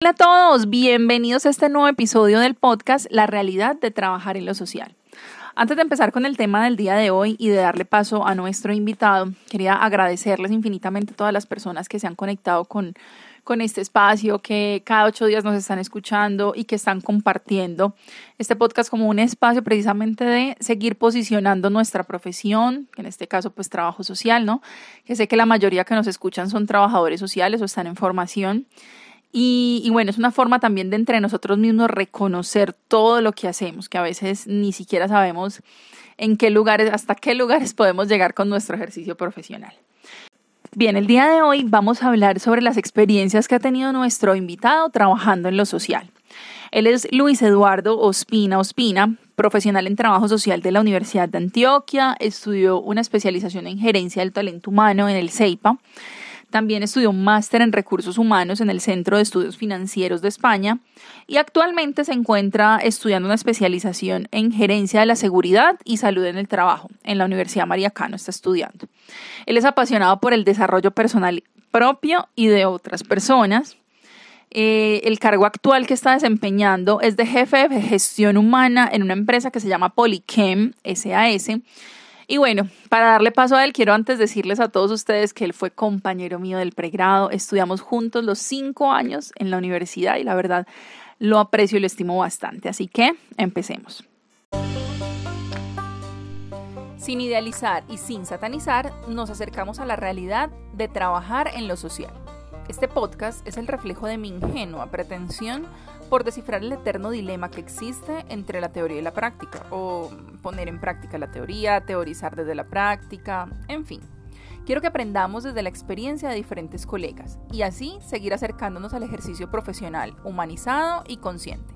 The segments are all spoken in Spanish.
Hola a todos, bienvenidos a este nuevo episodio del podcast La realidad de trabajar en lo social. Antes de empezar con el tema del día de hoy y de darle paso a nuestro invitado, quería agradecerles infinitamente a todas las personas que se han conectado con, con este espacio, que cada ocho días nos están escuchando y que están compartiendo este podcast como un espacio precisamente de seguir posicionando nuestra profesión, en este caso pues trabajo social, ¿no? Que sé que la mayoría que nos escuchan son trabajadores sociales o están en formación y, bueno, es una forma también de entre nosotros mismos reconocer todo lo que hacemos, que a veces ni siquiera sabemos en qué lugares, hasta qué lugares podemos llegar con nuestro ejercicio profesional. Bien, el día de hoy vamos a hablar sobre las experiencias que ha tenido nuestro invitado trabajando en lo social. Él es Luis Eduardo Ospina Ospina, profesional en trabajo social de la Universidad de Antioquia, estudió una especialización en gerencia del talento humano en el CEIPA también estudió un máster en recursos humanos en el Centro de Estudios Financieros de España y actualmente se encuentra estudiando una especialización en gerencia de la seguridad y salud en el trabajo en la Universidad María Cano. Está estudiando. Él es apasionado por el desarrollo personal propio y de otras personas. Eh, el cargo actual que está desempeñando es de jefe de gestión humana en una empresa que se llama Polychem SAS y bueno, para darle paso a él, quiero antes decirles a todos ustedes que él fue compañero mío del pregrado, estudiamos juntos los cinco años en la universidad y la verdad lo aprecio y lo estimo bastante. Así que empecemos. Sin idealizar y sin satanizar, nos acercamos a la realidad de trabajar en lo social. Este podcast es el reflejo de mi ingenua pretensión por descifrar el eterno dilema que existe entre la teoría y la práctica, o poner en práctica la teoría, teorizar desde la práctica, en fin. Quiero que aprendamos desde la experiencia de diferentes colegas y así seguir acercándonos al ejercicio profesional, humanizado y consciente.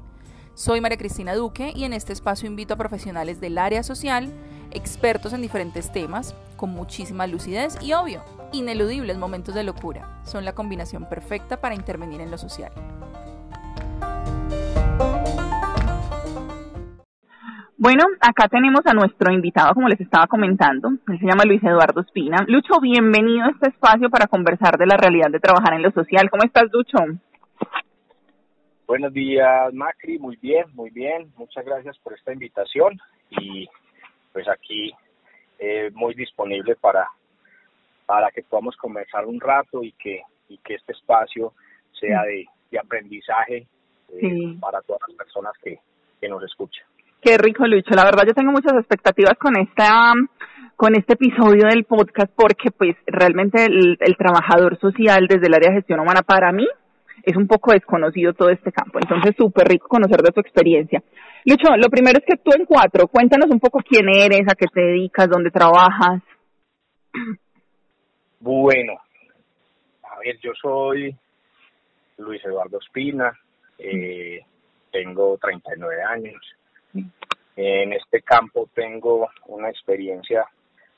Soy María Cristina Duque y en este espacio invito a profesionales del área social, expertos en diferentes temas, con muchísima lucidez y obvio, ineludibles momentos de locura. Son la combinación perfecta para intervenir en lo social. Bueno, acá tenemos a nuestro invitado, como les estaba comentando. Él se llama Luis Eduardo Espina. Lucho, bienvenido a este espacio para conversar de la realidad de trabajar en lo social. ¿Cómo estás, Lucho? Buenos días, Macri. Muy bien, muy bien. Muchas gracias por esta invitación y pues aquí eh, muy disponible para para que podamos conversar un rato y que y que este espacio sea de, aprendizaje eh, para todas las personas que, que nos escuchan. Qué rico, Lucho. La verdad, yo tengo muchas expectativas con esta con este episodio del podcast porque pues realmente el, trabajador social desde el área de gestión humana para mí es un poco desconocido todo este campo. Entonces, súper rico conocer de tu experiencia. Lucho, lo primero es que tú en cuatro, cuéntanos un poco quién eres, a qué te dedicas, dónde trabajas. Bueno, a ver, yo soy Luis Eduardo Espina, eh, tengo 39 años. En este campo tengo una experiencia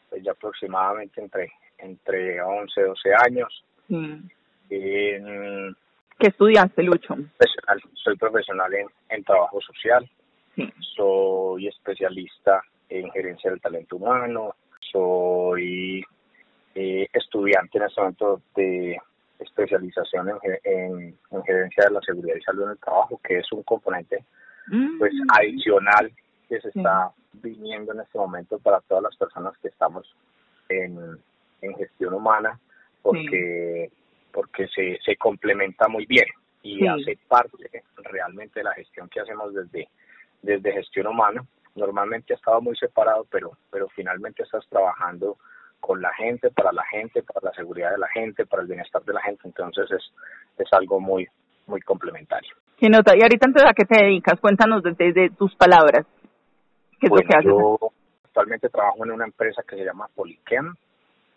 pues, ya aproximadamente entre entre 11, 12 años. En, ¿Qué estudiaste, Lucho? soy profesional en, en trabajo social, soy especialista en gerencia del talento humano, soy eh, estudiante en este momento de especialización en, en, gerencia de la seguridad y salud en el trabajo, que es un componente pues mm. adicional que se está viniendo en este momento para todas las personas que estamos en, en gestión humana, porque porque se, se complementa muy bien y hace parte realmente de la gestión que hacemos desde, desde gestión humana. Normalmente ha estado muy separado, pero, pero finalmente estás trabajando con la gente, para la gente, para la seguridad de la gente, para el bienestar de la gente, entonces es, es algo muy, muy complementario. ¿Qué nota? Y ahorita entonces a qué te dedicas? Cuéntanos desde, tus palabras. ¿Qué es lo que haces? Yo actualmente trabajo en una empresa que se llama Polychem.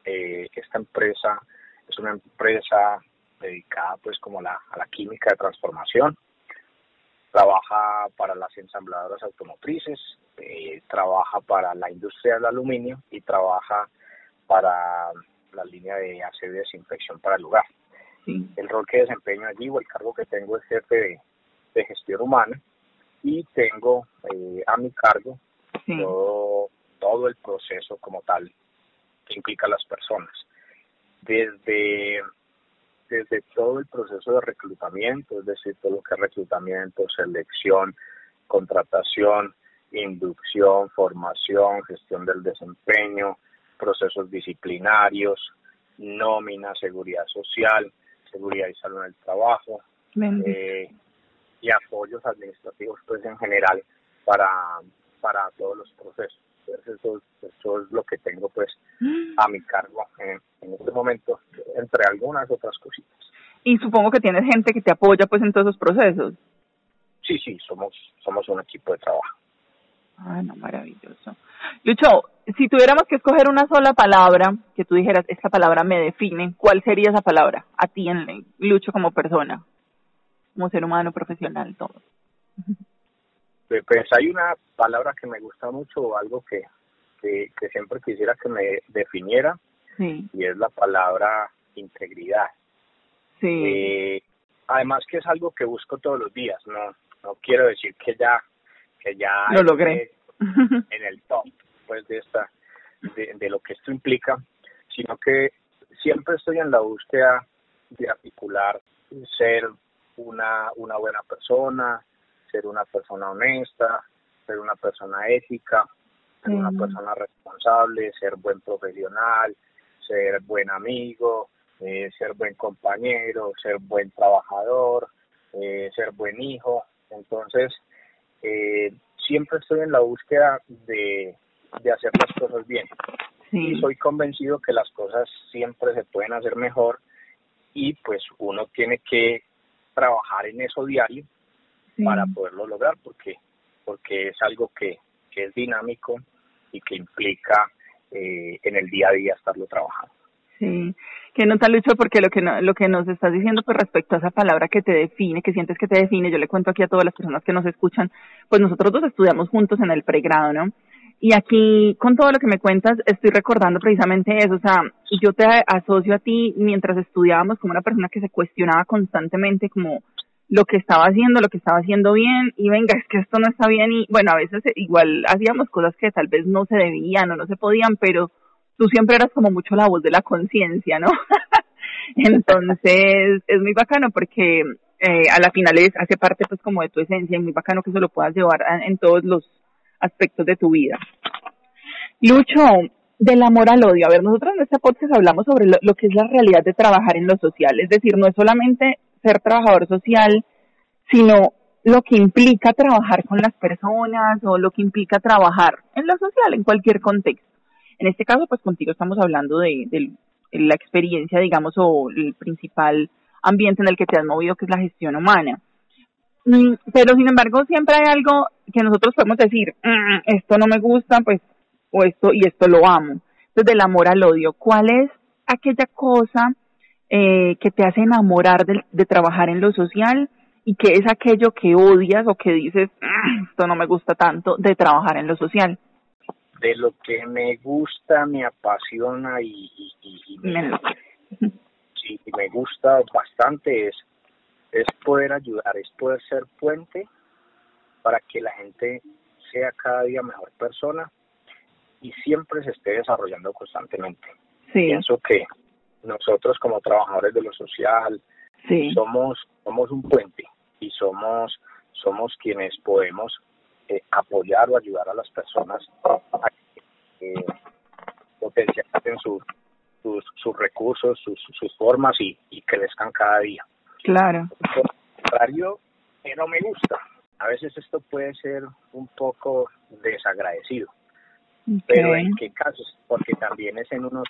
Eh, esta empresa es una empresa dedicada pues como la, a la química de transformación. Trabaja para las ensambladoras automotrices, eh, trabaja para la industria del aluminio y trabaja para la línea de y desinfección para el lugar. El rol que desempeño allí o el cargo que tengo es jefe de, gestión humana y tengo eh, a mi cargo todo, todo el proceso como tal que implica a las personas. Desde desde todo el proceso de reclutamiento, es decir, todo lo que es reclutamiento, selección, contratación, inducción, formación, gestión del desempeño, procesos disciplinarios, nómina, seguridad social, seguridad y salud en el trabajo, eh, y apoyos administrativos pues en general para, para todos los procesos. eso, es lo que tengo pues a mi cargo en, en este momento, entre algunas otras cositas. Y supongo que tienes gente que te apoya pues en todos esos procesos. Sí, sí, somos, somos un equipo de trabajo. Ah, no, maravilloso. Lucho, si tuviéramos que escoger una sola palabra que tú dijeras, esta palabra me define, ¿cuál sería esa palabra a ti en Lucho como persona, como ser humano, profesional, todo? Pues, hay una palabra que me gusta mucho, o algo que, que, siempre quisiera que me definiera, sí. y es la palabra integridad. Sí. Eh, además que es algo que busco todos los días, no, no quiero decir que ya que ya lo logré. en el top pues de esta de, lo que esto implica sino que siempre estoy en la búsqueda de articular ser una una buena persona ser una persona honesta ser una persona ética ser una persona responsable ser buen profesional ser buen amigo eh, ser buen compañero ser buen trabajador eh, ser buen hijo. Entonces eh, siempre estoy en la búsqueda de, de hacer las cosas bien. Y soy convencido que las cosas siempre se pueden hacer mejor y pues uno tiene que trabajar en eso diario para poderlo lograr porque porque es algo que, que es dinámico y que implica eh, en el día a día estarlo trabajando. Sí, que no te Lucho, porque lo que, no, lo que nos estás diciendo pues respecto a esa palabra que te define, que sientes que te define, yo le cuento aquí a todas las personas que nos escuchan, pues nosotros dos estudiamos juntos en el pregrado, ¿no? Y aquí, con todo lo que me cuentas, estoy recordando precisamente eso, o sea, yo te asocio a ti mientras estudiábamos como una persona que se cuestionaba constantemente como lo que estaba haciendo, lo que estaba haciendo bien, y venga, es que esto no está bien, y bueno, a veces igual hacíamos cosas que tal vez no se debían o no se podían, pero tú siempre eras como mucho la voz de la conciencia, ¿no? Entonces, es muy bacano porque eh, a la final es, hace parte pues como de tu esencia y muy bacano que eso lo puedas llevar en todos los aspectos de tu vida. Lucho, del amor al odio. A ver, nosotros en este podcast hablamos sobre lo, lo, que es la realidad de trabajar en lo social. Es decir, no es solamente ser trabajador social, sino lo que implica trabajar con las personas o lo que implica trabajar en lo social, en cualquier contexto. En este caso, pues contigo estamos hablando de, la experiencia, digamos, o el principal ambiente en el que te has movido, que es la gestión humana. Mm, pero sin embargo, siempre hay algo que nosotros podemos decir, mm, esto no me gusta, pues, o esto y esto lo amo. Entonces, del amor al odio, ¿cuál es aquella cosa eh, que te hace enamorar de, de, trabajar en lo social y qué es aquello que odias o que dices, mm, esto no me gusta tanto de trabajar en lo social? De lo que me gusta, me apasiona y, me, me gusta bastante es, es poder ayudar, es poder ser puente para que la gente sea cada día mejor persona y siempre se esté desarrollando constantemente. Pienso que nosotros como trabajadores de lo social somos somos un puente y somos somos quienes podemos eh, apoyar o ayudar a las personas a que eh, potencialicen sus, sus, recursos, sus, sus formas y, y crezcan cada día. Claro. Por contrario, que no me gusta. A veces esto puede ser un poco desagradecido. Pero en qué casos, porque también es en unos,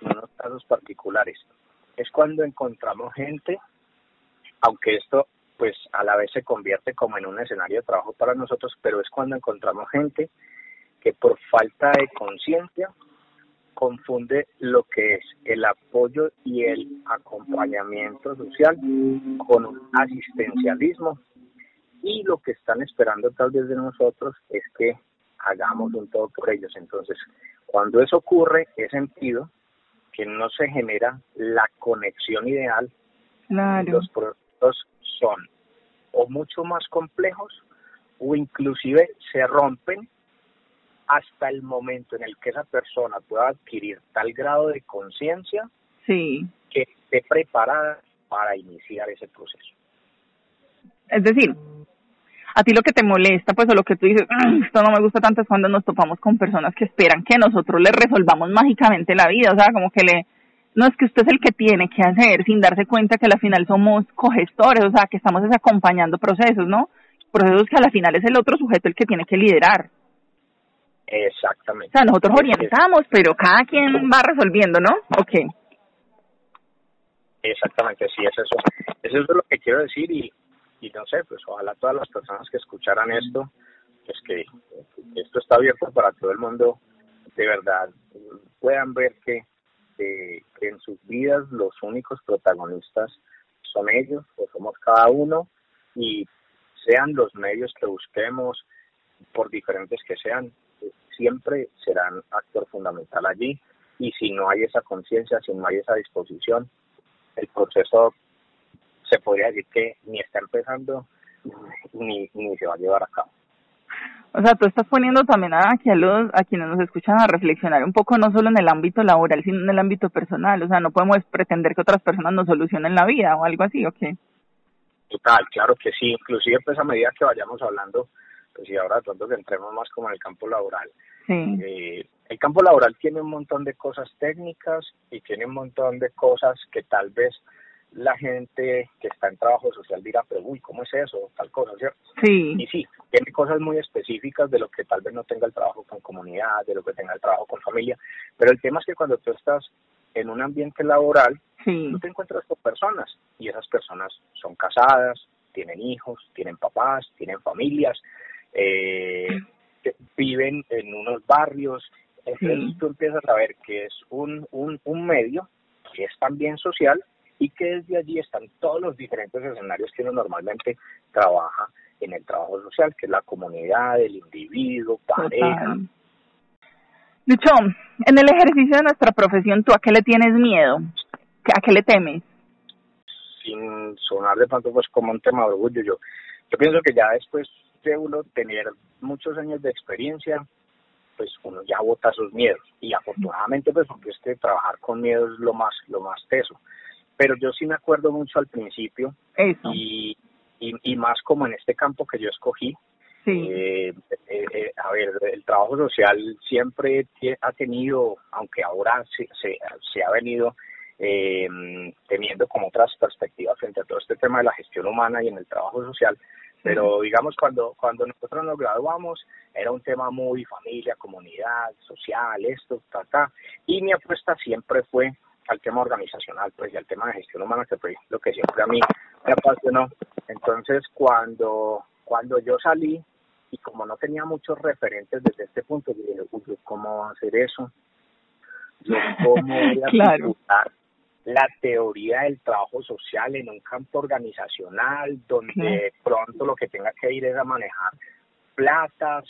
en unos casos particulares. Es cuando encontramos gente, aunque esto pues a la vez se convierte como en un escenario de trabajo para nosotros, pero es cuando encontramos gente que por falta de conciencia confunde lo que es el apoyo y el acompañamiento social con un asistencialismo y lo que están esperando tal vez de nosotros es que hagamos un todo por ellos. Entonces, cuando eso ocurre, es sentido que no se genera la conexión ideal, claro. los proyectos son o mucho más complejos o inclusive se rompen hasta el momento en el que esa persona pueda adquirir tal grado de conciencia sí. que esté preparada para iniciar ese proceso. Es decir, a ti lo que te molesta, pues, o lo que tú dices, mm, esto no me gusta tanto es cuando nos topamos con personas que esperan que nosotros les resolvamos mágicamente la vida, o sea, como que le, no es que usted es el que tiene que hacer, sin darse cuenta que al final somos cogestores, o sea, que estamos acompañando procesos, ¿no? Procesos que al final es el otro sujeto el que tiene que liderar. Exactamente. O sea, nosotros orientamos, pero cada quien va resolviendo, ¿no? Ok. Exactamente, sí, es eso. Eso es lo que quiero decir y, y no sé, pues ojalá todas las personas que escucharan esto, pues que esto está abierto para todo el mundo, de verdad, puedan ver que, que, en sus vidas los únicos protagonistas son ellos, o somos cada uno, y sean los medios que busquemos, por diferentes que sean, siempre serán actor fundamental allí, y si no hay esa conciencia, si no hay esa disposición, el proceso se podría decir que ni está empezando ni, ni se va a llevar a cabo. O sea, tú estás poniendo también aquí a, los, a quienes nos escuchan a reflexionar un poco, no solo en el ámbito laboral, sino en el ámbito personal. O sea, no podemos pretender que otras personas nos solucionen la vida o algo así, ¿o qué? Total, claro que sí. Inclusive, pues a medida que vayamos hablando, pues y ahora pronto que entremos más como en el campo laboral. Sí. Eh, el campo laboral tiene un montón de cosas técnicas y tiene un montón de cosas que tal vez la gente que está en trabajo social dirá, pero uy, ¿cómo es eso? Tal cosa, ¿cierto? Sí. Y sí, tiene cosas muy específicas de lo que tal vez no tenga el trabajo con comunidad, de lo que tenga el trabajo con familia, pero el tema es que cuando tú estás en un ambiente laboral, tú te encuentras con personas y esas personas son casadas, tienen hijos, tienen papás, tienen familias, eh, viven en unos barrios, entonces tú empiezas a ver que es un, un, un medio que es también social y que desde allí están todos los diferentes escenarios que uno normalmente trabaja en el trabajo social, que es la comunidad, el individuo, pareja. Lucho, en el ejercicio de nuestra profesión, ¿tú a qué le tienes miedo? ¿A qué le temes? Sin sonar de pronto pues como un tema de orgullo, yo, yo pienso que ya después de uno tener muchos años de experiencia, pues uno ya bota sus miedos y afortunadamente pues porque este trabajar con miedo es lo más lo más teso pero yo sí me acuerdo mucho al principio Y, y, más como en este campo que yo escogí. Eh, eh, eh, a ver, el trabajo social siempre ha tenido, aunque ahora se, se, ha venido teniendo como otras perspectivas frente a todo este tema de la gestión humana y en el trabajo social, pero digamos cuando cuando nosotros nos graduamos era un tema muy familia, comunidad, social, esto, ta, ta, y mi apuesta siempre fue al tema organizacional, pues, y al tema de gestión humana, que fue lo que siempre a mí me apasionó. Entonces, cuando, cuando yo salí, y como no tenía muchos referentes desde este punto, dije, ¿cómo hacer eso? ¿Cómo voy a la teoría del trabajo social en un campo organizacional donde pronto lo que tenga que ir es a manejar platas,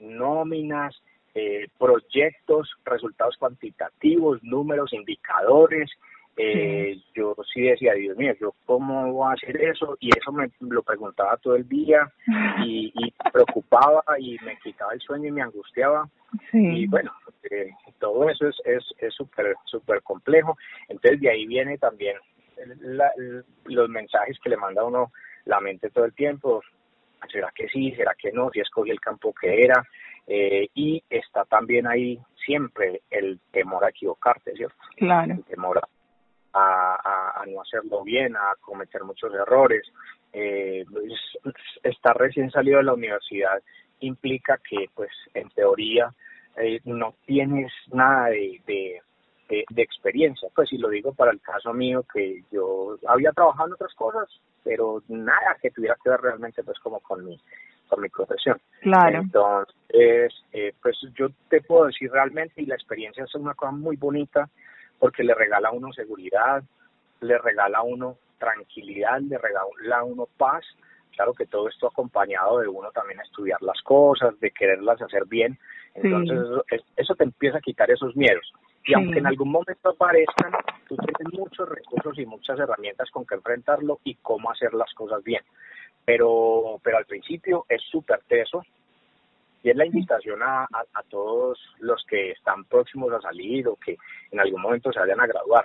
nóminas, eh, proyectos, resultados cuantitativos, números, indicadores. Eh, Yo sí decía, Dios mío, ¿yo cómo voy a hacer eso? Y eso me lo preguntaba todo el día y, y preocupaba y me quitaba el sueño y me angustiaba. Y bueno, eh, todo eso es es súper súper complejo. Entonces de ahí viene también los mensajes que le manda uno la mente todo el tiempo. ¿Será que sí? ¿Será que no? Si escogí el campo que era. Eh, y está también ahí siempre el temor a equivocarte, ¿cierto? Claro. El temor a, a, no hacerlo bien, a cometer muchos errores. Eh, pues, estar recién salido de la universidad implica que, pues, en teoría, eh, no tienes nada de, de, de, experiencia. Pues, si lo digo para el caso mío, que yo había trabajado en otras cosas, pero nada que tuviera que ver realmente, pues, como con mi con mi profesión. Claro. Entonces, eh, pues yo te puedo decir realmente, y la experiencia es una cosa muy bonita, porque le regala a uno seguridad, le regala a uno tranquilidad, le regala a uno paz. Claro que todo esto acompañado de uno también estudiar las cosas, de quererlas hacer bien. Entonces, eso, te empieza a quitar esos miedos. Y aunque en algún momento aparezcan, tú tienes muchos recursos y muchas herramientas con que enfrentarlo y cómo hacer las cosas bien. Pero, pero al principio es súper teso y es la invitación a, a, todos los que están próximos a salir o que en algún momento se vayan a graduar.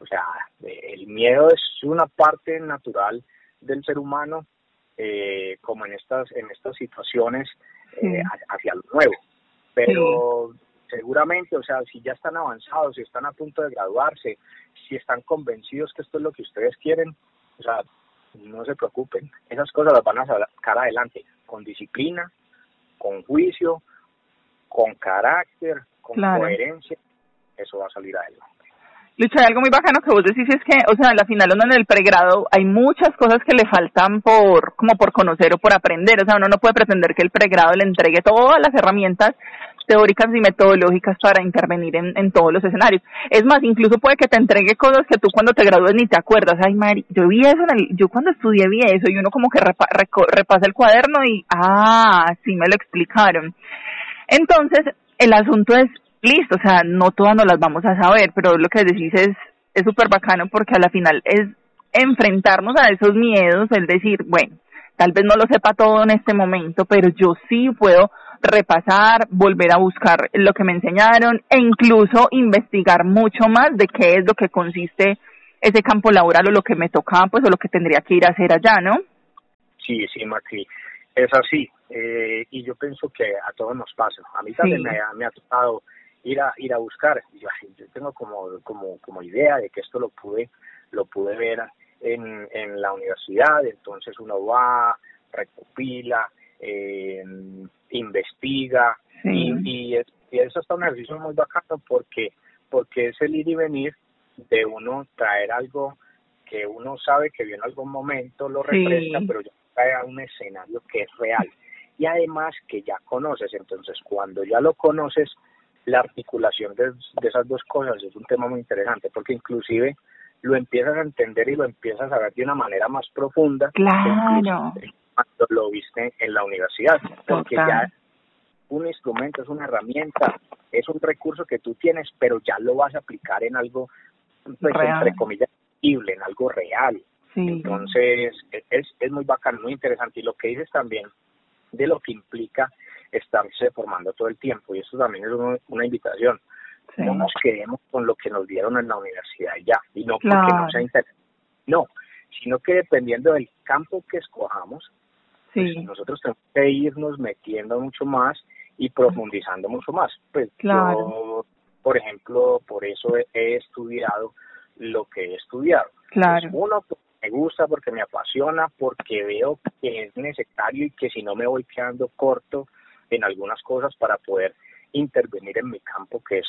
O sea, el miedo es una parte natural del ser humano, eh, como en estas, en estas situaciones, eh, hacia lo nuevo. Pero seguramente, o sea, si ya están avanzados, si están a punto de graduarse, si están convencidos que esto es lo que ustedes quieren, o sea, no se preocupen. Esas cosas las van a sacar adelante con disciplina, con juicio, con carácter, con coherencia. Eso va a salir adelante. Lucha, hay algo muy bacano que vos decís es que, o sea, a la final uno en el pregrado hay muchas cosas que le faltan por, como por conocer o por aprender. O sea, uno no puede pretender que el pregrado le entregue todas las herramientas teóricas y metodológicas para intervenir en, en todos los escenarios. Es más, incluso puede que te entregue cosas que tú cuando te gradúes ni te acuerdas. Ay, Mari, yo vi eso, en el, yo cuando estudié vi eso y uno como que repasa el cuaderno y, ah, sí me lo explicaron. Entonces, el asunto es listo, o sea, no todas nos las vamos a saber, pero lo que decís es es súper bacano porque a la final es enfrentarnos a esos miedos, el decir, bueno, tal vez no lo sepa todo en este momento, pero yo sí puedo repasar, volver a buscar lo que me enseñaron e incluso investigar mucho más de qué es lo que consiste ese campo laboral o lo que me tocaba, pues, o lo que tendría que ir a hacer allá, ¿no? Sí, sí, Macri, es así. Eh, y yo pienso que a todos nos pasa. A mí también me, me ha tocado ir a ir a buscar. Yo, yo tengo como, como, como idea de que esto lo pude, lo pude ver en, en la universidad, entonces uno va, recopila, eh, investiga. Y, y, eso está un ejercicio muy bacano porque, porque es el ir y venir de uno traer algo que uno sabe que viene algún momento, lo refresca, pero ya trae a un escenario que es real. Y además que ya conoces, entonces cuando ya lo conoces, la articulación de, esas dos cosas es un tema muy interesante porque inclusive lo empiezas a entender y lo empiezas a ver de una manera más profunda claro. cuando lo viste en la universidad porque ya un instrumento es una herramienta es un recurso que tú tienes pero ya lo vas a aplicar en algo pues, entre comillas en algo real. Entonces es, es muy bacano muy interesante. Y lo que dices también de lo que implica estarse formando todo el tiempo. Y eso también es una invitación. No nos quedemos con lo que nos dieron en la universidad ya, y no porque no sea interesante. No, sino que dependiendo del campo que escojamos, pues nosotros tenemos que irnos metiendo mucho más y profundizando mucho más. Pues yo, por ejemplo, por eso he, estudiado lo que he estudiado. Claro. Pues uno, me gusta, porque me apasiona, porque veo que es necesario y que si no me voy quedando corto en algunas cosas para poder intervenir en mi campo que es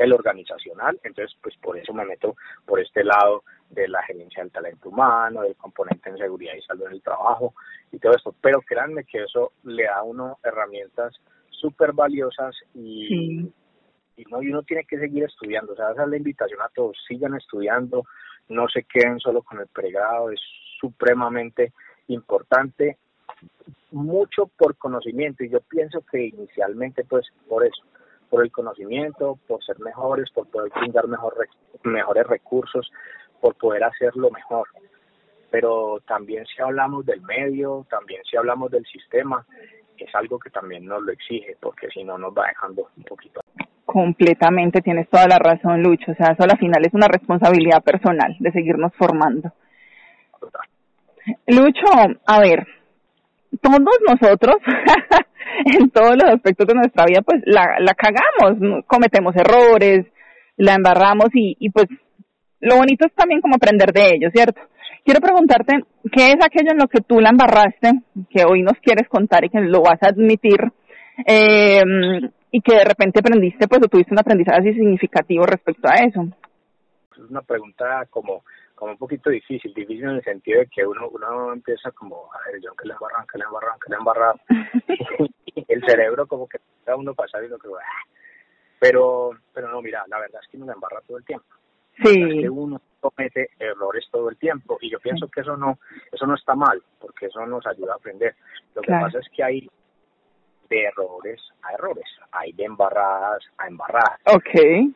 el organizacional, entonces pues por eso me meto por este lado de la gerencia del talento humano, del componente en seguridad y salud en el trabajo y todo esto, pero créanme que eso le da a uno herramientas súper valiosas y, y, no, y uno tiene que seguir estudiando, o sea, esa es la invitación a todos, sigan estudiando, no se queden solo con el pregrado, es supremamente importante mucho por conocimiento y yo pienso que inicialmente pues por eso, por el conocimiento, por ser mejores, por poder brindar mejor, mejores recursos, por poder hacerlo mejor. Pero también si hablamos del medio, también si hablamos del sistema, es algo que también nos lo exige, porque si no nos va dejando un poquito. Completamente, tienes toda la razón, Lucho. O sea, eso al final es una responsabilidad personal de seguirnos formando. Lucho, a ver, todos nosotros, en todos los aspectos de nuestra vida, pues la, la cagamos, cometemos errores, la embarramos y, y pues lo bonito es también como aprender de ellos, ¿cierto? Quiero preguntarte, ¿qué es aquello en lo que tú la embarraste, que hoy nos quieres contar y que lo vas a admitir, eh, y que de repente aprendiste, pues, o tuviste un aprendizaje así significativo respecto a eso? Es una pregunta como como un poquito difícil, difícil en el sentido de que uno uno empieza como, a ver, yo que le embarran, que le embarran, que le embarran, el cerebro como que da uno pasar y lo que va, pero, pero no, mira, la verdad es que uno le embarra todo el tiempo. Sí. Es que uno comete errores todo el tiempo y yo pienso que eso no, eso no está mal, porque eso nos ayuda a aprender. Lo que pasa es que hay de errores a errores, hay de embarradas a embarradas. Okay.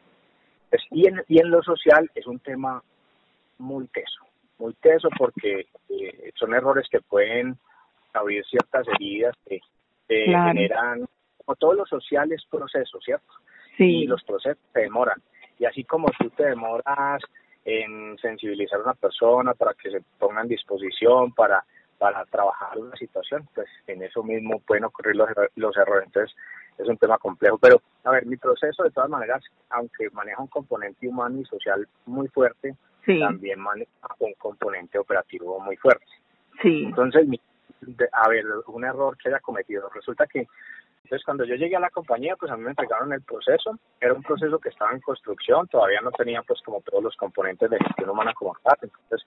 Pues, y, en, y en lo social es un tema muy teso, muy teso porque eh, son errores que pueden abrir ciertas heridas que generan, como todos los sociales, procesos, ¿cierto? Sí. Y los procesos se demoran. Y así como tú te demoras en sensibilizar a una persona para que se ponga en disposición para para trabajar una situación, pues en eso mismo pueden ocurrir los, los errores. Entonces, es un tema complejo. Pero, a ver, mi proceso, de todas maneras, aunque maneja un componente humano y social muy fuerte, también maneja un componente operativo muy fuerte. Sí. Entonces, a ver, un error que haya cometido. Resulta que, entonces, cuando yo llegué a la compañía, pues a mí me entregaron el proceso. Era un proceso que estaba en construcción, todavía no tenía, pues, como todos los componentes de gestión humana como tal. Entonces,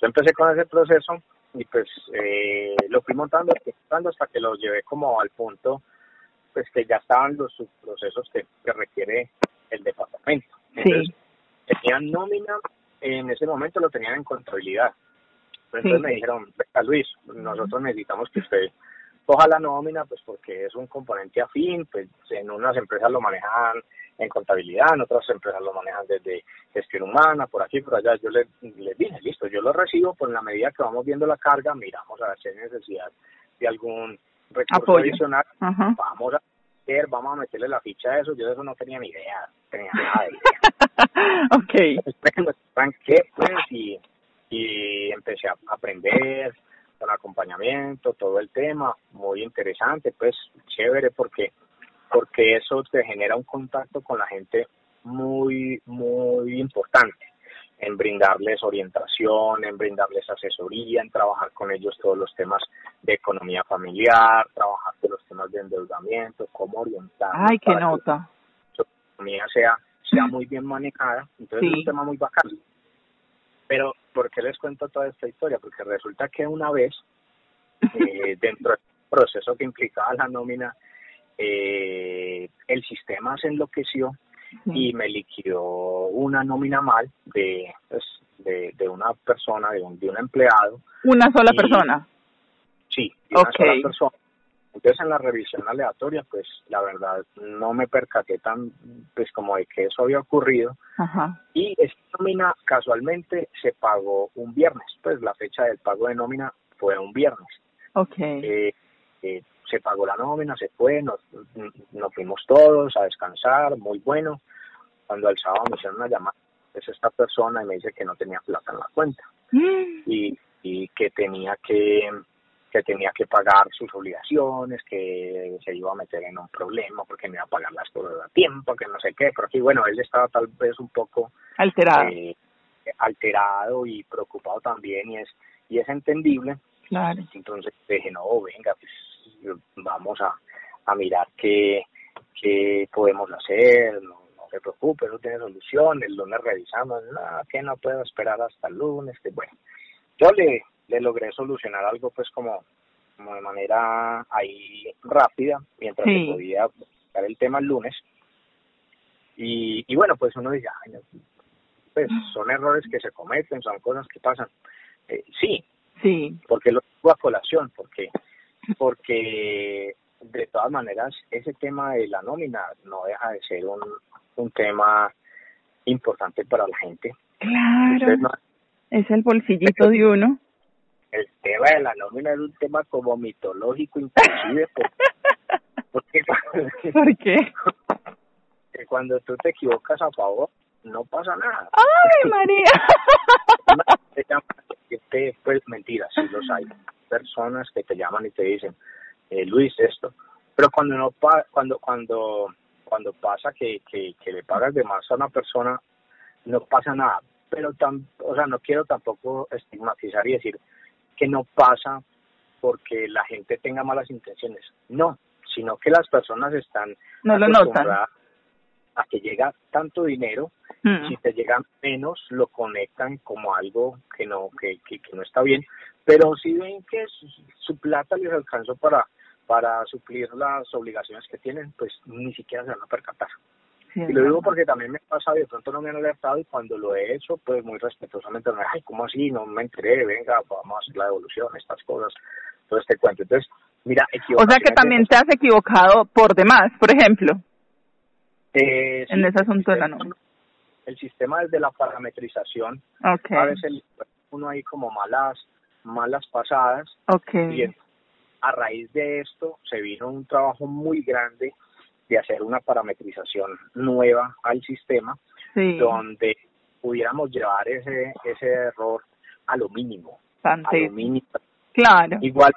yo empecé con ese proceso y, pues, eh, lo fui montando, montando hasta que lo llevé como al punto, pues, que ya estaban los subprocesos que, que requiere el departamento. Entonces, sí. tenían nómina, en ese momento lo tenían en contabilidad. Entonces me dijeron, Luis, nosotros necesitamos que usted coja la nómina, pues porque es un componente afín, pues en unas empresas lo manejan en contabilidad, en otras empresas lo manejan desde gestión humana, por aquí, por allá. Yo les, dije, listo, yo lo recibo, por la medida que vamos viendo la carga, miramos a ver si hay necesidad de algún recurso adicional, vamos a vamos a meterle la ficha a eso, yo de eso no tenía ni idea, tenía nada de idea. ok. ¿Qué, pues, y y empecé a aprender con acompañamiento, todo el tema, muy interesante, pues chévere porque porque eso te genera un contacto con la gente muy muy importante en brindarles orientación, en brindarles asesoría, en trabajar con ellos todos los temas de economía familiar, trabajar con los temas de endeudamiento, cómo orientar. Ay, qué nota. Que la economía sea, sea muy bien manejada. Entonces es un tema muy bacán. Pero, ¿por qué les cuento toda esta historia? Porque resulta que una vez, eh, dentro del proceso que implicaba la nómina, eh, el sistema se enloqueció y me liquidó una nómina mal de, pues, de, de una persona, de un, de un empleado. ¿Una sola persona? Sí, de una sola persona. Entonces en la revisión aleatoria, pues la verdad no me percaté tan, pues como de que eso había ocurrido. Y esta nómina casualmente se pagó un viernes, pues la fecha del pago de nómina fue un viernes. Okay. Eh, eh, se pagó la nómina, se fue, nos, nos fuimos todos a descansar, muy bueno. Cuando al sábado me hicieron una llamada, es esta persona y me dice que no tenía plata en la cuenta mm. y, y que tenía que que tenía que pagar sus obligaciones, que se iba a meter en un problema porque no iba a pagar las cosas a tiempo, que no sé qué, pero aquí, bueno, él estaba tal vez un poco alterado, eh, alterado y preocupado también y es y es entendible. Claro. Entonces dije, no, venga, pues vamos a, a mirar qué, qué podemos hacer, no, se preocupe, eso tiene solución, el lunes revisamos, nada, que no puedo esperar hasta el lunes, que bueno. Yo le, le logré solucionar algo pues como, como de manera ahí rápida, mientras podía buscar el tema el lunes. Y, y bueno, pues uno dice, pues son errores que se cometen, son cosas que pasan. Eh, sí, sí. porque lo a colación, porque porque de todas maneras ese tema de la nómina no deja de ser un, un tema importante para la gente. Claro. es el bolsillito de uno el tema de la nómina es un tema como mitológico inclusive porque, ¿Por qué? Que cuando tú te equivocas a favor no pasa nada. ¡Ay, María! pues mentira, sí los hay. Personas que te llaman y te dicen, eh, Luis, esto. Pero cuando no pa cuando cuando cuando pasa que, que, que le pagas de más a una persona, no pasa nada. Pero tan, o sea, no quiero tampoco estigmatizar y decir, que no pasa porque la gente tenga malas intenciones, no, sino que las personas están no lo acostumbradas a que llega tanto dinero, mm. si te llega menos lo conectan como algo que no que, que, no está bien, pero si ven que su, plata les alcanzó para para suplir las obligaciones que tienen, pues ni siquiera se van a percatar y lo digo porque también me ha pasado y de pronto no me han alertado y cuando lo he hecho, pues muy respetuosamente me ay, ¿cómo así? No me enteré, venga, vamos a hacer la devolución, estas cosas, todo este cuento. Entonces, mira, O sea que también te has equivocado por demás, por ejemplo. Eh, en ese asunto de la norma. El sistema desde la parametrización, okay. a veces uno hay como malas, malas pasadas. Okay. Y a raíz de esto se vino un trabajo muy grande de hacer una parametrización nueva al sistema, donde pudiéramos llevar ese, ese error a lo mínimo. A lo mínimo. Claro. Igual,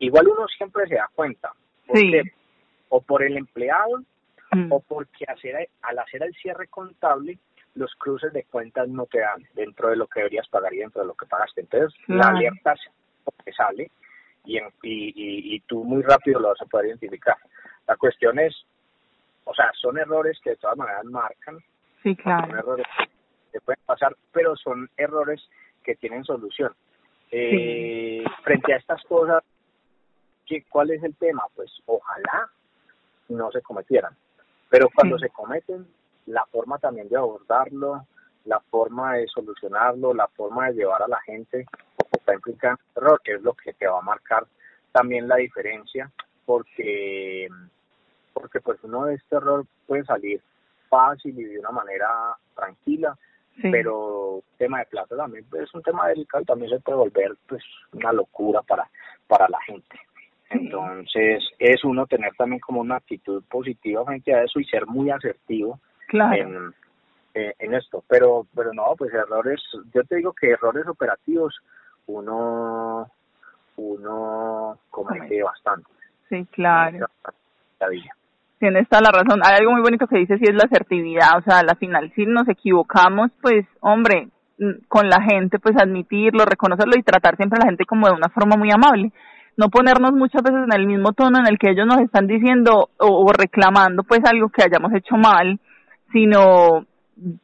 igual uno siempre se da cuenta. Sí. O por el empleado mm. o porque hacer, al hacer el cierre contable los cruces de cuentas no te dan dentro de lo que deberías pagar y dentro de lo que pagaste. Entonces, la alerta que sale y, y, y, tú muy rápido lo vas a poder identificar. La cuestión es, o sea, son errores que de todas maneras marcan. Sí, claro. Son errores que pueden pasar, pero son errores que tienen solución. Eh, Frente a estas cosas, ¿qué, ¿cuál es el tema? Pues ojalá no se cometieran. Pero cuando se cometen, la forma también de abordarlo, la forma de solucionarlo, la forma de llevar a la gente está implicando error, que es lo que te va a marcar también la diferencia, porque porque pues uno de este error puede salir fácil y de una manera tranquila, pero tema de plata también pues, es un tema delicado, también se puede volver pues una locura para para la gente. Entonces es uno tener también como una actitud positiva frente a eso y ser muy asertivo claro. Eh, en, esto. Pero, pero no, pues errores, yo te digo que errores operativos uno, uno comete bastante. Sí, claro. Tienes toda la razón. Hay algo muy bonito que dice, si es la asertividad. O sea, al final, si nos equivocamos, pues, hombre, mm, con la gente, pues admitirlo, reconocerlo y tratar siempre a la gente como de una forma muy amable. No ponernos muchas veces en el mismo tono en el que ellos nos están diciendo o reclamando, pues, algo que hayamos hecho mal sino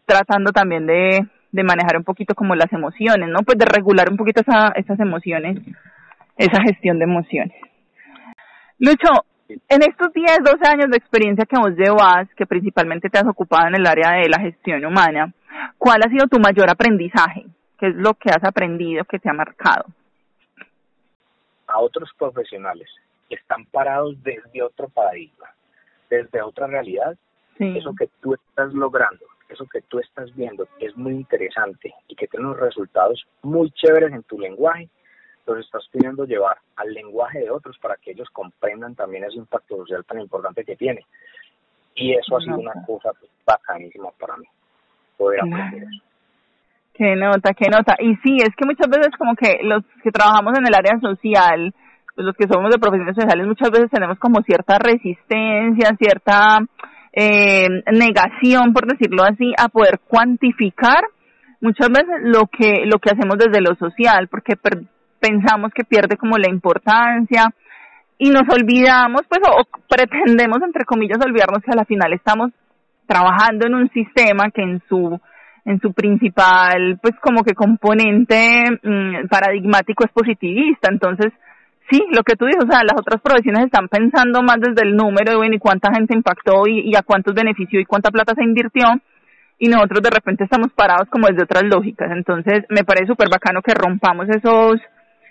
tratando también de, de manejar un poquito como las emociones, ¿no? Pues de regular un poquito esa, esas emociones, esa gestión de emociones. Lucho, en estos 10, 12 años de experiencia que vos llevas, que principalmente te has ocupado en el área de la gestión humana, ¿cuál ha sido tu mayor aprendizaje? ¿Qué es lo que has aprendido que te ha marcado? Otros profesionales que están parados desde otro paradigma, desde otra realidad, eso que tú estás logrando, eso que tú estás viendo, que es muy interesante y que tiene unos resultados muy chéveres en tu lenguaje, los estás pidiendo llevar al lenguaje de otros para que ellos comprendan también ese impacto social tan importante que tiene. Y eso ha sido una cosa bacanísima para mí, poder aprender eso. Qué nota, qué nota. Y sí, es que muchas veces como que los que trabajamos en el área social, pues los que somos de profesiones sociales, muchas veces tenemos como cierta resistencia, cierta eh, negación, por decirlo así, a poder cuantificar muchas veces lo que, lo que hacemos desde lo social, porque pensamos que pierde como la importancia y nos olvidamos, pues, o, pretendemos, entre comillas, olvidarnos que a la final estamos trabajando en un sistema que en su en su principal pues como que componente mm, paradigmático es positivista entonces sí, lo que tú dices, o sea, las otras profesiones están pensando más desde el número de, bueno, y cuánta gente impactó y, a cuántos benefició y cuánta plata se invirtió, y nosotros de repente estamos parados como desde otras lógicas. Entonces, me parece súper bacano que rompamos esos,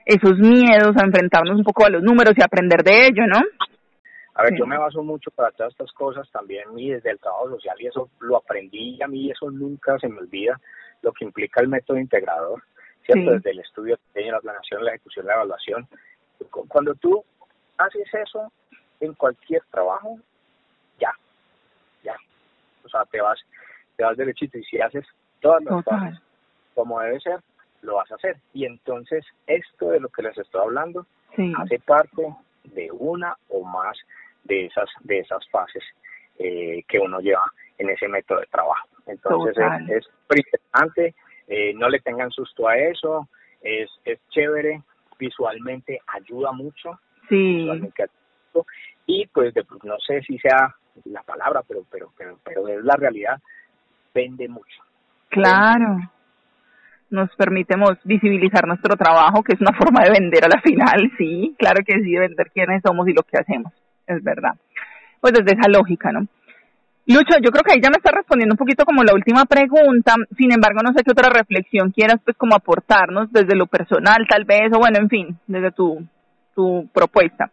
esos miedos a enfrentarnos un poco a los números y aprender de ello, ¿no? A ver, yo me baso mucho para todas estas cosas también y desde el trabajo social y eso lo aprendí y a mí eso nunca se me olvida lo que implica el método integrador, ¿cierto? Desde el estudio, la planeación, la ejecución, la evaluación cuando tú haces eso en cualquier trabajo, ya, ya. O sea, te vas, te vas derechito y si haces todas las cosas como debe ser, lo vas a hacer. Y entonces esto de lo que les estoy hablando hace parte de una o más de esas de esas fases eh, que uno lleva en ese método de trabajo. Entonces es, interesante, eh, no le tengan susto a eso, es, es chévere, visualmente ayuda mucho. Sí. y pues no sé si sea la palabra, pero, pero, pero, pero es la realidad, vende mucho. Claro. Nos permitimos visibilizar nuestro trabajo, que es una forma de vender a la final, sí, claro que sí, de vender quiénes somos y lo que hacemos, es verdad. Pues desde esa lógica, ¿no? Lucho, yo creo que ahí ya me está respondiendo un poquito como la última pregunta, sin embargo no sé qué otra reflexión quieras pues como aportarnos desde lo personal tal vez, o bueno, en fin, desde tu, tu propuesta.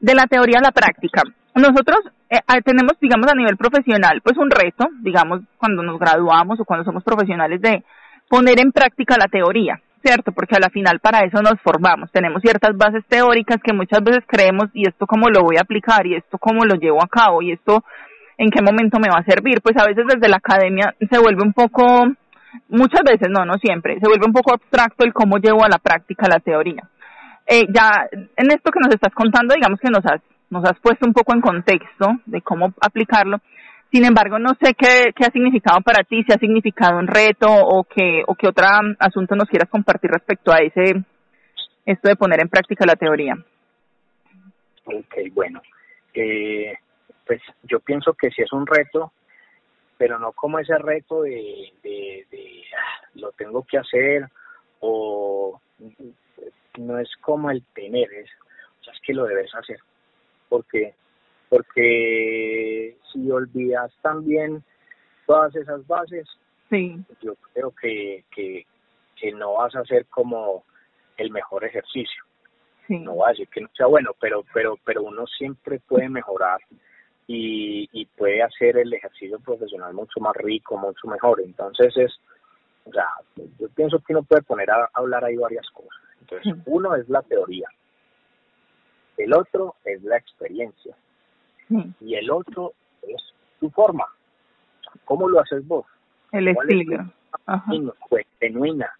De la teoría a la práctica. Nosotros eh, tenemos, digamos, a nivel profesional, pues un reto, digamos, cuando nos graduamos o cuando somos profesionales de poner en práctica la teoría, ¿cierto? Porque a la final para eso nos formamos. Tenemos ciertas bases teóricas que muchas veces creemos, y esto cómo lo voy a aplicar, y esto cómo lo llevo a cabo, y esto en qué momento me va a servir. Pues a veces desde la academia se vuelve un poco Muchas veces, no, no siempre. Se vuelve un poco abstracto el cómo llevo a la práctica la teoría. Eh, ya en esto que nos estás contando, digamos que nos has, nos has puesto un poco en contexto de cómo aplicarlo. Sin embargo, no sé qué, ha significado para ti, si ha significado un reto o qué, o qué otro asunto nos quieras compartir respecto a ese, esto de poner en práctica la teoría. Ok, bueno. Eh, pues yo pienso que sí es un reto, pero no como ese reto de, de, ah, lo tengo que hacer o no es como el tener, es, o sea, es que lo debes hacer. Porque, porque si olvidas también todas esas bases, sí. yo creo que, que, que no vas a hacer como el mejor ejercicio. No voy a decir que no sea bueno, pero, pero, pero uno siempre puede mejorar y, y puede hacer el ejercicio profesional mucho más rico, mucho mejor. Entonces es, o sea, yo pienso que uno puede poner a, hablar ahí varias cosas. Entonces, uno es la teoría, el otro es la experiencia y el otro es tu forma. ¿Cómo lo haces vos? El estilo. Es genuina.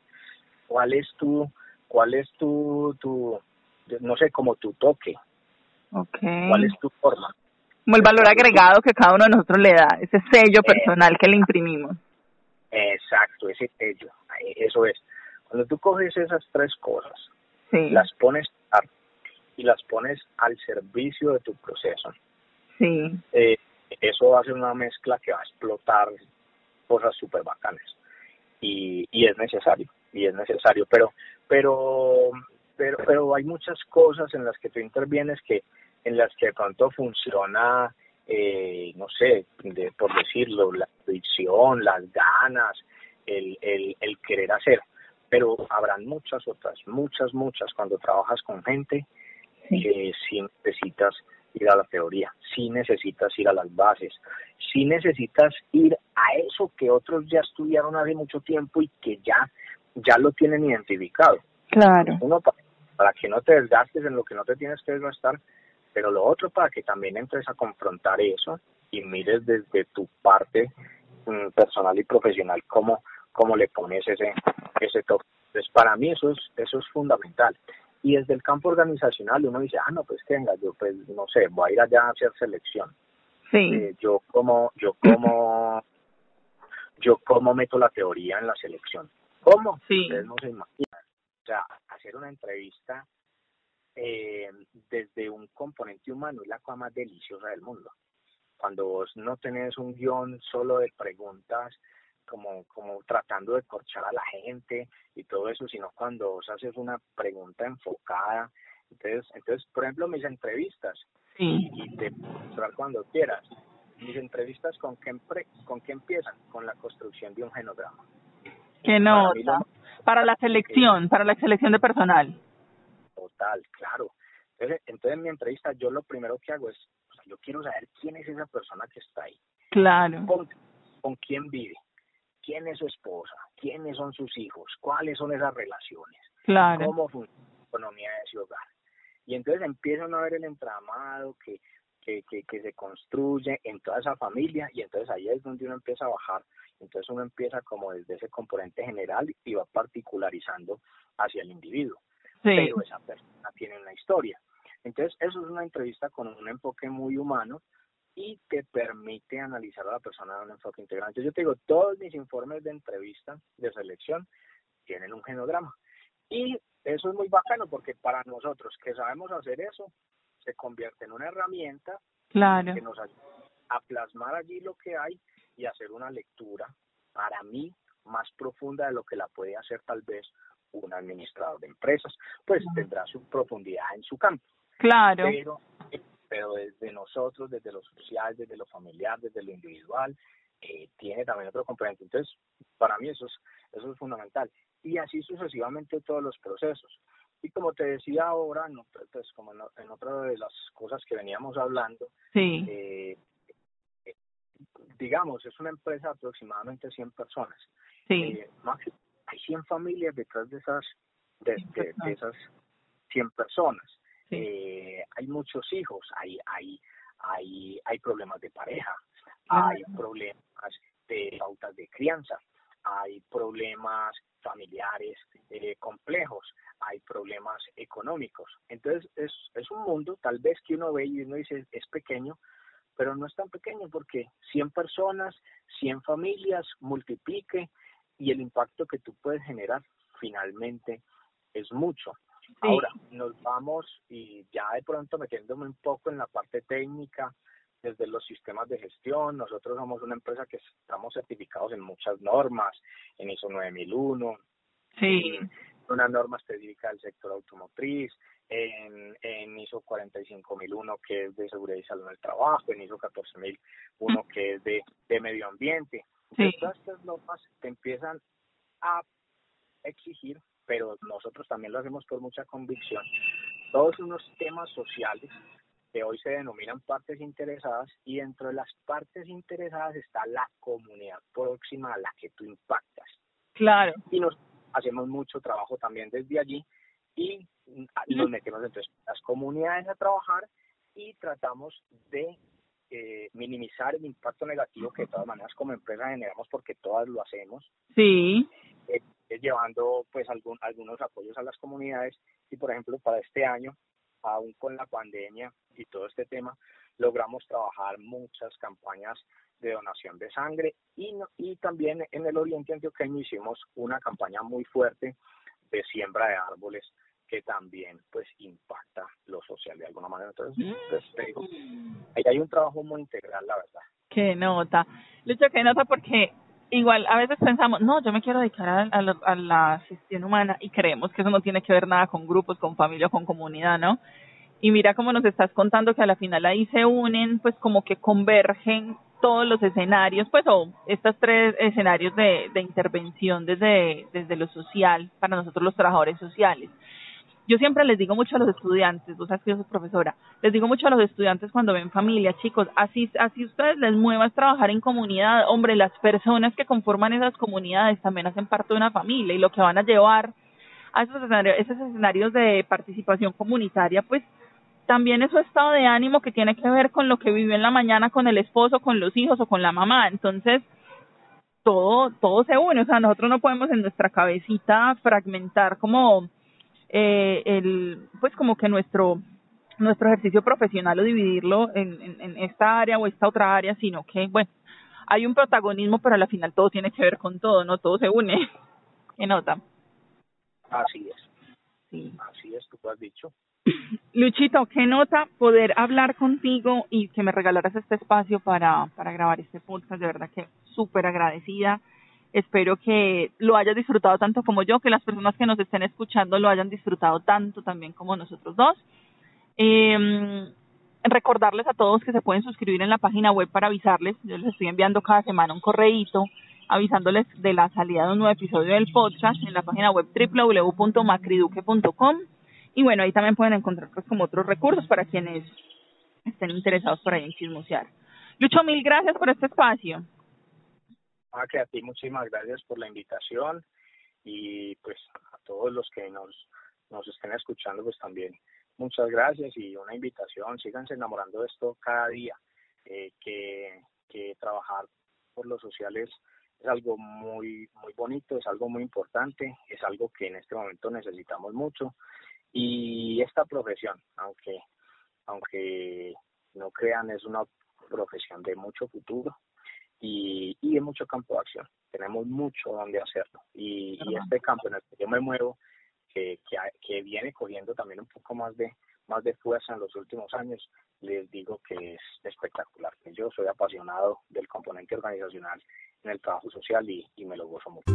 ¿Cuál es tu, cuál es tu, tu, no sé, como tu toque. Okay. ¿Cuál es tu forma? Como el valor agregado que cada uno de nosotros le da, ese sello personal que le imprimimos. Exacto, ese sello, eso es. Cuando tú coges esas tres cosas, las pones y las pones al servicio de tu proceso, sí. eh, eso hace una mezcla que va a explotar cosas súper bacanas y, y es necesario, y es necesario, pero, pero pero, pero hay muchas cosas en las que tú intervienes que en las que de pronto funciona, eh, no sé, de, por decirlo, la visión, las ganas, el, el, el querer hacer. Pero habrán muchas otras, muchas, muchas, cuando trabajas con gente, que sí necesitas ir a la teoría, sí necesitas ir a las bases, sí necesitas ir a eso que otros ya estudiaron hace mucho tiempo y que ya, ya lo tienen identificado. Claro. Uno para que no te desgastes en lo que no te tienes que desgastar, pero lo otro para que también entres a confrontar eso y mires desde tu parte mm, personal y profesional cómo, cómo le pones ese, ese toque. Entonces, para mí eso es, eso es fundamental. Y desde el campo organizacional uno dice, ah, no, pues que venga, yo pues no sé, voy a ir allá a hacer selección. Sí. Eh, yo como, yo como, yo como meto la teoría en la selección. ¿Cómo? Sí. Ustedes no se imaginan. O sea, hacer una entrevista eh, desde un componente humano es la cosa más deliciosa del mundo. Cuando vos no tenés un guion solo de preguntas, como, como tratando de corchar a la gente y todo eso, sino cuando vos haces una pregunta enfocada. Entonces, entonces por ejemplo, mis entrevistas, sí. y, te mostrar cuando quieras, mis entrevistas con qué, con qué empiezan, con la construcción de un genograma. Que no, para la selección, para la selección de personal. Total, claro. Entonces, entonces en mi entrevista yo lo primero que hago es, yo quiero saber quién es esa persona que está ahí. Claro. Con, con quién vive, quién es su esposa, quiénes son sus hijos, cuáles son esas relaciones, claro. cómo funciona la economía de ese hogar. Y entonces empiezan a ver el entramado que, que, que, que se construye en toda esa familia y entonces ahí es donde uno empieza a bajar entonces uno empieza como desde ese componente general y va particularizando hacia el individuo. Pero esa persona tiene una historia. Entonces eso es una entrevista con un enfoque muy humano y te permite analizar a la persona de un enfoque integral. Entonces yo te digo, todos mis informes de entrevista, de selección, tienen un genograma. Y eso es muy bacano porque para nosotros que sabemos hacer eso, se convierte en una herramienta claro. que nos ayuda a plasmar allí lo que hay y hacer una lectura, para mí, más profunda de lo que la puede hacer tal vez un administrador de empresas, pues tendrá su profundidad en su campo. Claro. Pero, pero desde nosotros, desde lo social, desde lo familiar, desde lo individual, eh, tiene también otro componente. Entonces, para mí eso es, eso es fundamental. Y así sucesivamente todos los procesos. Y como te decía ahora, pues como en, otra de las cosas que veníamos hablando, sí. eh, digamos, es una empresa de aproximadamente 100 personas. Sí. Eh, hay 100 familias detrás de esas, de, esas 100 personas. Eh, hay muchos hijos, hay, hay, hay, hay problemas de pareja, hay problemas de pautas de crianza, hay problemas familiares eh, complejos, hay problemas económicos. Entonces es, es un mundo tal vez que uno ve y uno dice es pequeño, pero no es tan pequeño porque 100 personas, 100 familias, multiplique y el impacto que tú puedes generar finalmente es mucho. Ahora, nos vamos y ya de pronto metiéndome un poco en la parte técnica, desde los sistemas de gestión, nosotros somos una empresa que estamos certificados en muchas normas, en ISO 9001, sí. una norma específica del sector automotriz, en, en ISO 45001 que es de seguridad y salud en el trabajo, en ISO 14001 que es de, de medio ambiente. Sí. Todas estas normas te empiezan a exigir, pero nosotros también lo hacemos por mucha convicción, todos unos temas sociales que hoy se denominan partes interesadas y dentro de las partes interesadas está la comunidad próxima a la que tú impactas. Claro. Y nos hacemos mucho trabajo también desde allí y nos metemos entonces las comunidades a trabajar y tratamos de eh, minimizar el impacto negativo que de todas maneras como empresa generamos porque todas lo hacemos. Sí. Eh, llevando pues algún, algunos apoyos a las comunidades y por ejemplo para este año aún con la pandemia y todo este tema logramos trabajar muchas campañas de donación de sangre y, y también en el oriente antioqueño hicimos una campaña muy fuerte de siembra de árboles que también pues impacta lo social de alguna manera. Entonces, pues, ahí hay un trabajo muy integral, la verdad. Qué nota. Lucho, qué nota porque igual a veces pensamos, no, yo me quiero dedicar a, la gestión humana y creemos que eso no tiene que ver nada con grupos, con familia, con comunidad, ¿no? Y mira cómo nos estás contando que a la final ahí se unen, pues como que convergen todos los escenarios, pues o estos tres escenarios de, de intervención desde, desde lo social para nosotros los trabajadores sociales yo siempre les digo mucho a los estudiantes, vos sabes que yo soy profesora, les digo mucho a los estudiantes cuando ven familia, chicos, así, así ustedes les muevas trabajar en comunidad, hombre, las personas que conforman esas comunidades también hacen parte de una familia y lo que van a llevar a esos escenarios, esos escenarios de participación comunitaria, pues también es su estado de ánimo que tiene que ver con lo que vivió en la mañana con el esposo, con los hijos o con la mamá. Entonces, todo, todo se une. O sea, nosotros no podemos en nuestra cabecita fragmentar como eh, el, pues como que nuestro nuestro ejercicio profesional o dividirlo en, en, esta área o esta otra área, sino que, bueno, hay un protagonismo, pero al final todo tiene que ver con todo, ¿no? Todo se une. ¿Qué nota? Así es. Sí. Así es, tú lo has dicho. Luchito, qué nota poder hablar contigo y que me regalaras este espacio para, para grabar este podcast. De verdad que súper agradecida. Espero que lo hayas disfrutado tanto como yo, que las personas que nos estén escuchando lo hayan disfrutado tanto también como nosotros dos. Eh, recordarles a todos que se pueden suscribir en la página web para avisarles. Yo les estoy enviando cada semana un correíto avisándoles de la salida de un nuevo episodio del podcast en la página web www.macriduque.com. Y bueno, ahí también pueden encontrar pues como otros recursos para quienes estén interesados por ahí en chismosear. Lucho, mil gracias por este espacio. Ah, a ti muchísimas gracias por la invitación y pues a todos los que nos, nos estén escuchando pues también muchas gracias y una invitación, síganse enamorando de esto cada día, eh, que, que trabajar por los sociales es algo muy muy bonito, es algo muy importante, es algo que en este momento necesitamos mucho. Y esta profesión, aunque aunque no crean, es una profesión de mucho futuro y, y es mucho campo de acción. Tenemos mucho donde hacerlo. Y, y este campo en el que yo me muevo, que, que, que, viene cogiendo también un poco más de más de fuerza en los últimos años, les digo que es espectacular. Yo soy apasionado del componente organizacional en el trabajo social y, y me lo gozo mucho.